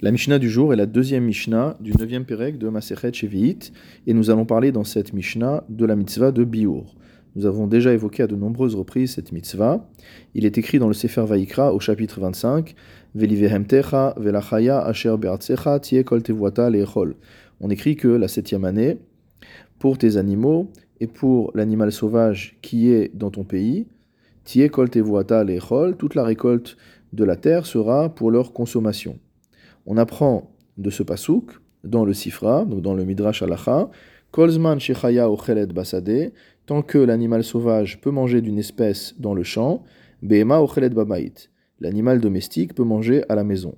La Mishnah du jour est la deuxième Mishnah du neuvième Pérec de Masechet Shevi'it, et nous allons parler dans cette Mishnah de la mitzvah de Biur. Nous avons déjà évoqué à de nombreuses reprises cette mitzvah. Il est écrit dans le Sefer Vaikra au chapitre 25 Velivehemtecha velachaya asher be'artsecha tie kol tevuata le'echol. On écrit que la septième année, pour tes animaux et pour l'animal sauvage qui est dans ton pays, tie kol tevuata toute la récolte de la terre sera pour leur consommation. On apprend de ce pasouk dans le Sifra, donc dans le Midrash Halacha, Kolzman shechaya ochelet basade, tant que l'animal sauvage peut manger d'une espèce dans le champ, Behema ochelet babait, l'animal domestique peut manger à la maison.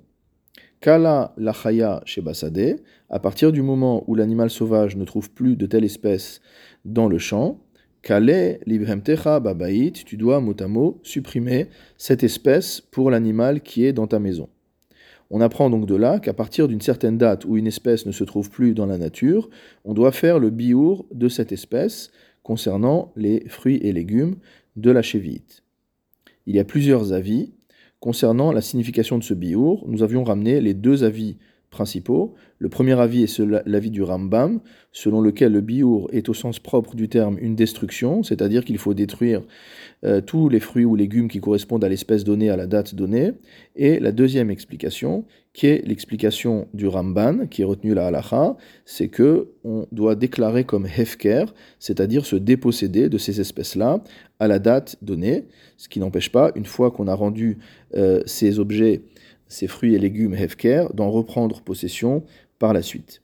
Kala lachaya basade, à partir du moment où l'animal sauvage ne trouve plus de telle espèce dans le champ, Kale libremtecha babait, tu dois mot supprimer cette espèce pour l'animal qui est dans ta maison. On apprend donc de là qu'à partir d'une certaine date où une espèce ne se trouve plus dans la nature, on doit faire le biour de cette espèce concernant les fruits et légumes de la chévite. Il y a plusieurs avis concernant la signification de ce biour. Nous avions ramené les deux avis principaux. Le premier avis est l'avis du Rambam, selon lequel le biour est au sens propre du terme une destruction, c'est-à-dire qu'il faut détruire euh, tous les fruits ou légumes qui correspondent à l'espèce donnée à la date donnée. Et la deuxième explication, qui est l'explication du Ramban, qui est retenue la halacha, c'est que on doit déclarer comme hefker, c'est-à-dire se déposséder de ces espèces-là à la date donnée, ce qui n'empêche pas, une fois qu'on a rendu euh, ces objets ces fruits et légumes hefker, d'en reprendre possession par la suite.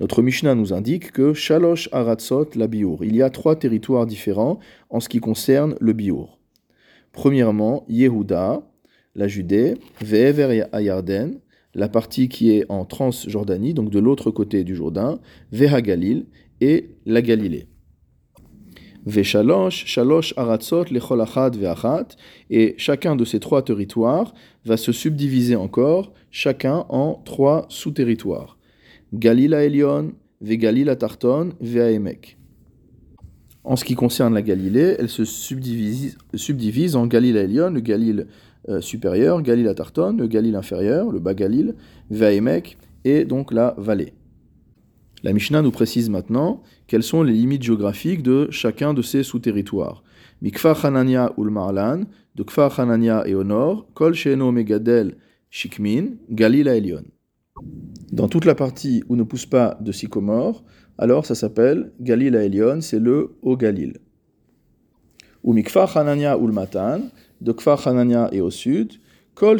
Notre Mishnah nous indique que Shalosh Aratzot la Biour. Il y a trois territoires différents en ce qui concerne le Biour. Premièrement, Yehuda, la Judée, Ve'ever Ayarden, la partie qui est en Transjordanie, donc de l'autre côté du Jourdain, Veha Galil et la Galilée. Veshalosh, Shalosh Aratzot, Lecholachat Veachat, et chacun de ces trois territoires va se subdiviser encore, chacun en trois sous-territoires. Galila Elion, Vegalila Tarton, Veaemek. En ce qui concerne la Galilée, elle se subdivise, en Galila Elion, le Galil euh, supérieur, Galila Tarton, le Galil inférieur, le bas Galil, Veaemek, et donc la vallée. La Mishnah nous précise maintenant quelles sont les limites géographiques de chacun de ces sous-territoires. Mikfa Hanania Ulmarlan, de Kfar Hanania et au nord, Kol Sheno Megadel Shikmin, Galila Elion. Dans toute la partie où ne pousse pas de sycomore, alors ça s'appelle Galila Elion, c'est le Haut Galil. Ou Mikfar Hanania Ulmatan, de Kfar Hanania et au sud, Kol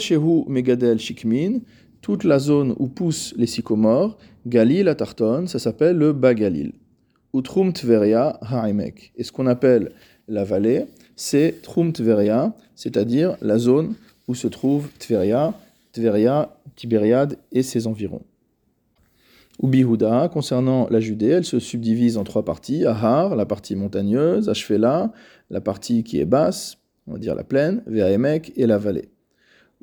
Megadel Shikmin, toute la zone où poussent les sycomores, Galil à Tarton, ça s'appelle le Bas Galil. Utrum Tveria Ha'imek. Et ce qu'on appelle la vallée, c'est Trum Tveria, c'est-à-dire la zone où se trouve Tveria, Tveria, Tibériade et ses environs. Ubihuda, concernant la Judée, elle se subdivise en trois parties. Ahar, la partie montagneuse, Ashfela, la partie qui est basse, on va dire la plaine, Ve'aemek et la vallée.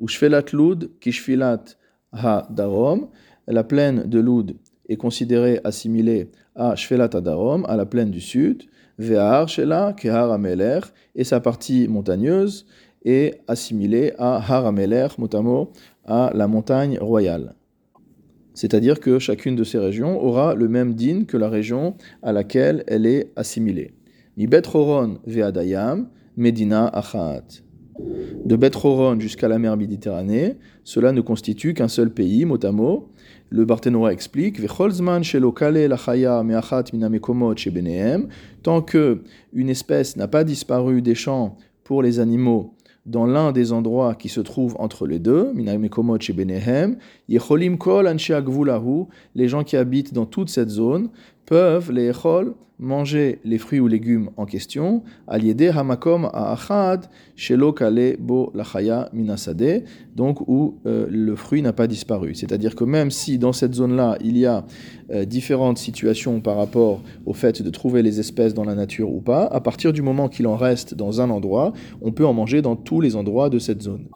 Ushfelat Lud, Kishfilat Ha-Darom, la plaine de Loud est considérée assimilée à Shvelat Darom, à la plaine du sud, Ve'ahar Shela, Kehar Ameler, et sa partie montagneuse est assimilée à Har Ameler, motamo, à la montagne royale. C'est-à-dire que chacune de ces régions aura le même din que la région à laquelle elle est assimilée. Mi Horon Ve'adayam, Medina Achaat de Bethroron jusqu'à la mer Méditerranée, cela ne constitue qu'un seul pays, mot à mot. Le Barthénois explique tant que une espèce n'a pas disparu des champs pour les animaux dans l'un des endroits qui se trouvent entre les deux, les gens qui habitent dans toute cette zone peuvent les manger les fruits ou légumes en question, aliédé hamakom achad shelo kale bo lachaya minasade, donc où euh, le fruit n'a pas disparu. C'est-à-dire que même si dans cette zone-là il y a euh, différentes situations par rapport au fait de trouver les espèces dans la nature ou pas, à partir du moment qu'il en reste dans un endroit, on peut en manger dans tous les endroits de cette zone.